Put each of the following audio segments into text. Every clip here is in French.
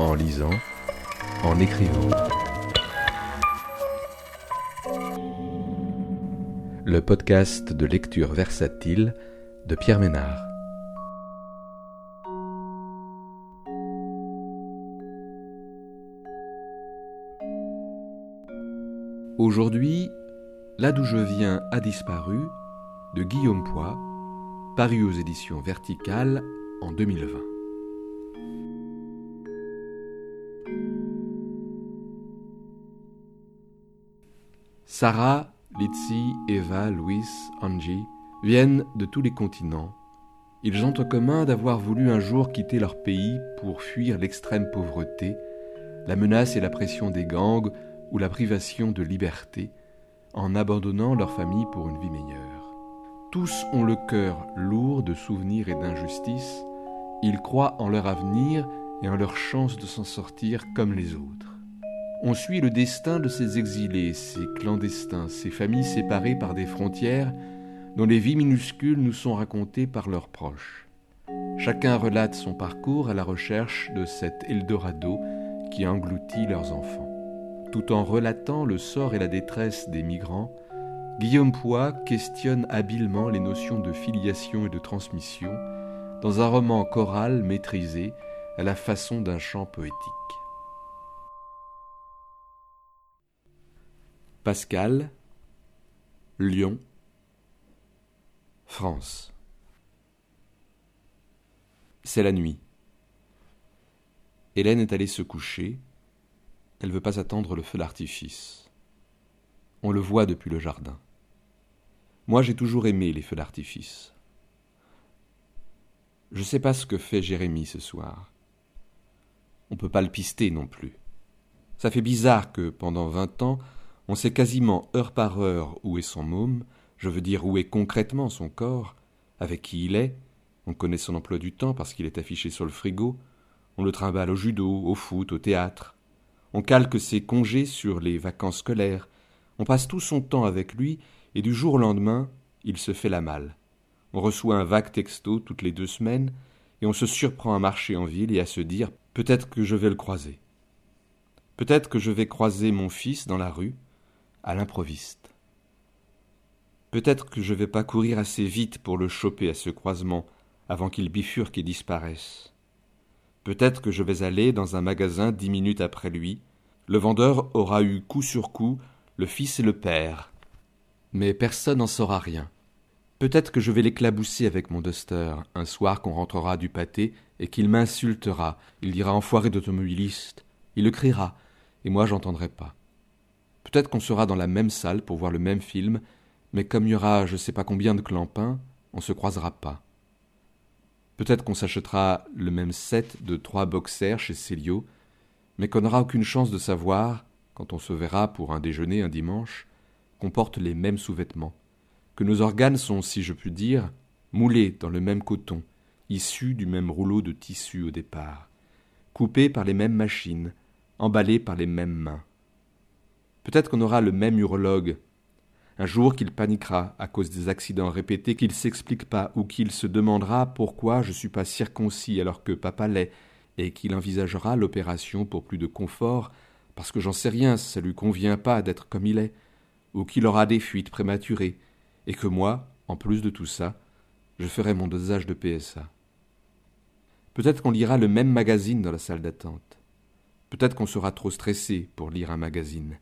en lisant, en écrivant. Le podcast de lecture versatile de Pierre Ménard. Aujourd'hui, Là d'où je viens a disparu de Guillaume Poix, paru aux éditions Verticales en 2020. Sarah, Litsi, Eva, Louis, Angie viennent de tous les continents. Ils ont en commun d'avoir voulu un jour quitter leur pays pour fuir l'extrême pauvreté, la menace et la pression des gangs ou la privation de liberté, en abandonnant leur famille pour une vie meilleure. Tous ont le cœur lourd de souvenirs et d'injustices, ils croient en leur avenir et en leur chance de s'en sortir comme les autres. On suit le destin de ces exilés, ces clandestins, ces familles séparées par des frontières dont les vies minuscules nous sont racontées par leurs proches. Chacun relate son parcours à la recherche de cet Eldorado qui engloutit leurs enfants. Tout en relatant le sort et la détresse des migrants, Guillaume Poix questionne habilement les notions de filiation et de transmission dans un roman choral maîtrisé à la façon d'un chant poétique. Pascal, Lyon, France. C'est la nuit. Hélène est allée se coucher elle ne veut pas attendre le feu d'artifice. On le voit depuis le jardin. Moi, j'ai toujours aimé les feux d'artifice. Je ne sais pas ce que fait Jérémie ce soir. On peut pas le pister non plus. Ça fait bizarre que, pendant vingt ans, on sait quasiment heure par heure où est son môme, je veux dire où est concrètement son corps, avec qui il est, on connaît son emploi du temps parce qu'il est affiché sur le frigo, on le trimballe au judo, au foot, au théâtre, on calque ses congés sur les vacances scolaires, on passe tout son temps avec lui, et du jour au lendemain, il se fait la malle. On reçoit un vague texto toutes les deux semaines, et on se surprend à marcher en ville et à se dire peut-être que je vais le croiser. Peut-être que je vais croiser mon fils dans la rue, à l'improviste. Peut-être que je vais pas courir assez vite pour le choper à ce croisement avant qu'il bifurque et disparaisse. Peut-être que je vais aller dans un magasin dix minutes après lui. Le vendeur aura eu coup sur coup le fils et le père. Mais personne n'en saura rien. Peut-être que je vais l'éclabousser avec mon duster, un soir qu'on rentrera du pâté et qu'il m'insultera. Il dira enfoiré d'automobiliste. Il le criera, et moi j'entendrai pas. Peut-être qu'on sera dans la même salle pour voir le même film, mais comme il y aura je sais pas combien de clampins, on se croisera pas. Peut-être qu'on s'achètera le même set de trois boxers chez Célio, mais qu'on n'aura aucune chance de savoir, quand on se verra pour un déjeuner un dimanche, qu'on porte les mêmes sous-vêtements, que nos organes sont, si je puis dire, moulés dans le même coton, issus du même rouleau de tissu au départ, coupés par les mêmes machines, emballés par les mêmes mains. Peut-être qu'on aura le même urologue un jour qu'il paniquera à cause des accidents répétés, qu'il s'explique pas, ou qu'il se demandera pourquoi je suis pas circoncis alors que papa l'est, et qu'il envisagera l'opération pour plus de confort, parce que j'en sais rien, ça lui convient pas d'être comme il est, ou qu'il aura des fuites prématurées, et que moi, en plus de tout ça, je ferai mon dosage de PSA. Peut-être qu'on lira le même magazine dans la salle d'attente. Peut-être qu'on sera trop stressé pour lire un magazine.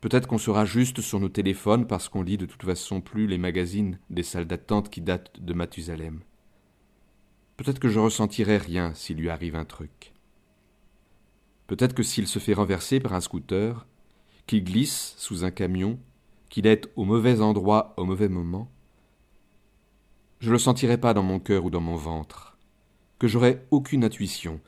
Peut-être qu'on sera juste sur nos téléphones parce qu'on lit de toute façon plus les magazines des salles d'attente qui datent de Mathusalem. Peut-être que je ressentirai rien s'il lui arrive un truc. Peut-être que s'il se fait renverser par un scooter, qu'il glisse sous un camion, qu'il est au mauvais endroit au mauvais moment, je le sentirai pas dans mon cœur ou dans mon ventre, que j'aurai aucune intuition,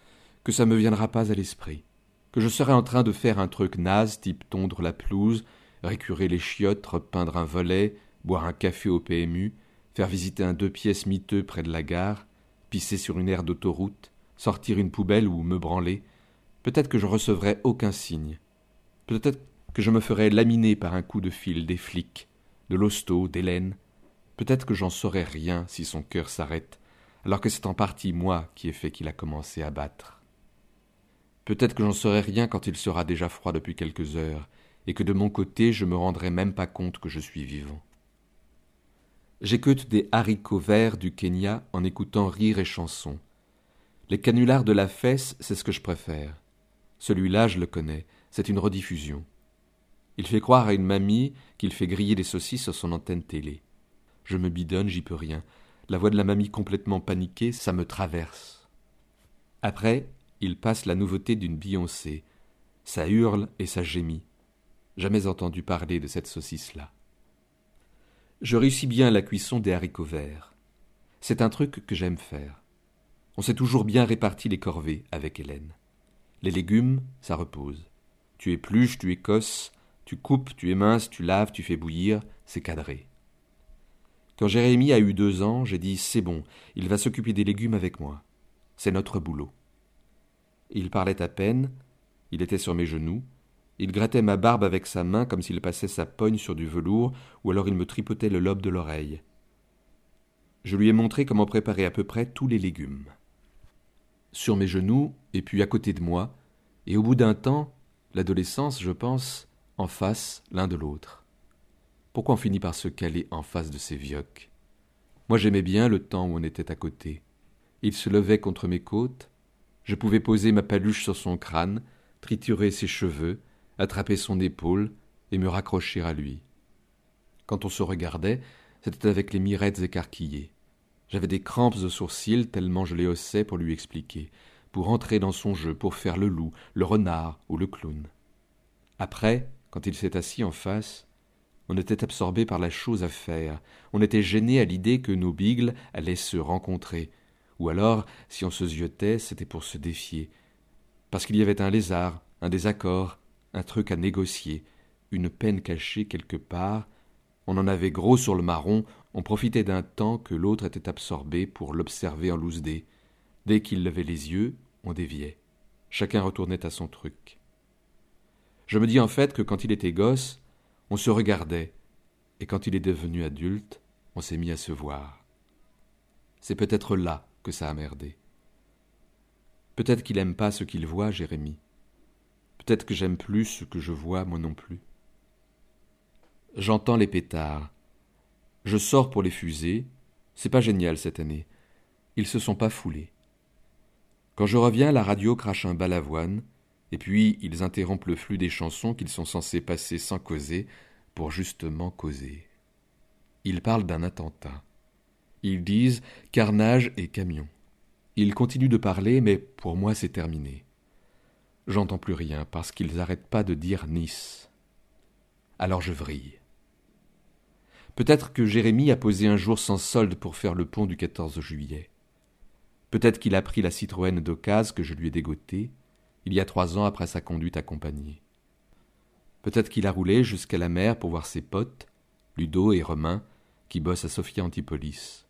que ça me viendra pas à l'esprit que je serais en train de faire un truc naze type tondre la pelouse, récurer les chiottes, repeindre un volet, boire un café au PMU, faire visiter un deux pièces miteux près de la gare, pisser sur une aire d'autoroute, sortir une poubelle ou me branler, peut-être que je recevrais aucun signe. Peut-être que je me ferais laminer par un coup de fil des flics, de l'hosto, d'Hélène. Peut-être que j'en saurais rien si son cœur s'arrête, alors que c'est en partie moi qui ai fait qu'il a commencé à battre. Peut-être que j'en saurai rien quand il sera déjà froid depuis quelques heures, et que de mon côté je me rendrai même pas compte que je suis vivant. J'écoute des haricots verts du Kenya en écoutant rire et chansons. Les canulars de la fesse, c'est ce que je préfère. Celui-là, je le connais, c'est une rediffusion. Il fait croire à une mamie qu'il fait griller des saucisses sur son antenne télé. Je me bidonne, j'y peux rien. La voix de la mamie complètement paniquée, ça me traverse. Après, il passe la nouveauté d'une Beyoncé. Ça hurle et ça gémit. Jamais entendu parler de cette saucisse-là. Je réussis bien la cuisson des haricots verts. C'est un truc que j'aime faire. On s'est toujours bien réparti les corvées avec Hélène. Les légumes, ça repose. Tu épluches, tu écosses, tu coupes, tu éminces, tu laves, tu fais bouillir, c'est cadré. Quand Jérémie a eu deux ans, j'ai dit C'est bon, il va s'occuper des légumes avec moi. C'est notre boulot. Il parlait à peine, il était sur mes genoux, il grattait ma barbe avec sa main comme s'il passait sa pogne sur du velours, ou alors il me tripotait le lobe de l'oreille. Je lui ai montré comment préparer à peu près tous les légumes. Sur mes genoux, et puis à côté de moi, et au bout d'un temps, l'adolescence, je pense, en face l'un de l'autre. Pourquoi on finit par se caler en face de ces vioques? Moi j'aimais bien le temps où on était à côté. Il se levait contre mes côtes, je pouvais poser ma paluche sur son crâne, triturer ses cheveux, attraper son épaule et me raccrocher à lui. Quand on se regardait, c'était avec les mirettes écarquillées. J'avais des crampes aux sourcils tellement je les haussais pour lui expliquer, pour entrer dans son jeu, pour faire le loup, le renard ou le clown. Après, quand il s'est assis en face, on était absorbé par la chose à faire, on était gêné à l'idée que nos bigles allaient se rencontrer, ou alors, si on se ziotait, c'était pour se défier, parce qu'il y avait un lézard, un désaccord, un truc à négocier, une peine cachée quelque part, on en avait gros sur le marron, on profitait d'un temps que l'autre était absorbé pour l'observer en loose dé. Dès qu'il levait les yeux, on déviait. Chacun retournait à son truc. Je me dis en fait que quand il était gosse, on se regardait, et quand il est devenu adulte, on s'est mis à se voir. C'est peut-être là que ça a merdé. Peut-être qu'il aime pas ce qu'il voit, Jérémie. Peut-être que j'aime plus ce que je vois, moi non plus. J'entends les pétards. Je sors pour les fusées. C'est pas génial cette année. Ils se sont pas foulés. Quand je reviens, la radio crache un balavoine, et puis ils interrompent le flux des chansons qu'ils sont censés passer sans causer, pour justement causer. Ils parlent d'un attentat. Ils disent carnage et camion. Ils continuent de parler, mais pour moi c'est terminé. J'entends plus rien parce qu'ils n'arrêtent pas de dire Nice. Alors je vrille. Peut-être que Jérémie a posé un jour sans solde pour faire le pont du 14 juillet. Peut-être qu'il a pris la Citroën d'occasion que je lui ai dégotée, il y a trois ans après sa conduite accompagnée. Peut-être qu'il a roulé jusqu'à la mer pour voir ses potes, Ludo et Romain, qui bossent à Sophia Antipolis.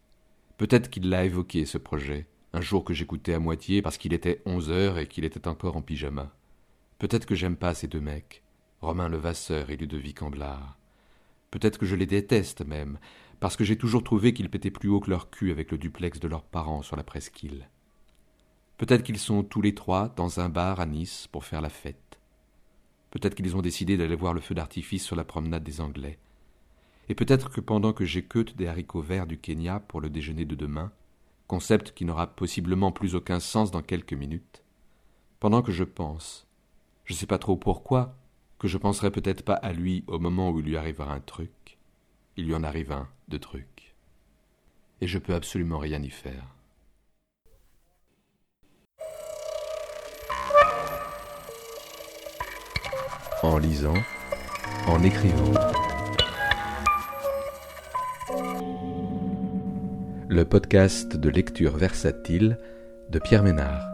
Peut-être qu'il l'a évoqué, ce projet, un jour que j'écoutais à moitié parce qu'il était onze heures et qu'il était encore en pyjama. Peut-être que j'aime pas ces deux mecs, Romain Levasseur et Ludovic Amblard. Peut-être que je les déteste même, parce que j'ai toujours trouvé qu'ils pétaient plus haut que leur cul avec le duplex de leurs parents sur la presqu'île. Peut-être qu'ils sont tous les trois dans un bar à Nice pour faire la fête. Peut-être qu'ils ont décidé d'aller voir le feu d'artifice sur la promenade des Anglais. Et peut-être que pendant que j'écoute des haricots verts du Kenya pour le déjeuner de demain, concept qui n'aura possiblement plus aucun sens dans quelques minutes, pendant que je pense, je ne sais pas trop pourquoi, que je penserai peut-être pas à lui au moment où il lui arrivera un truc, il lui en arrive un de truc. Et je peux absolument rien y faire. en lisant, en écrivant. Le podcast de lecture versatile de Pierre Ménard.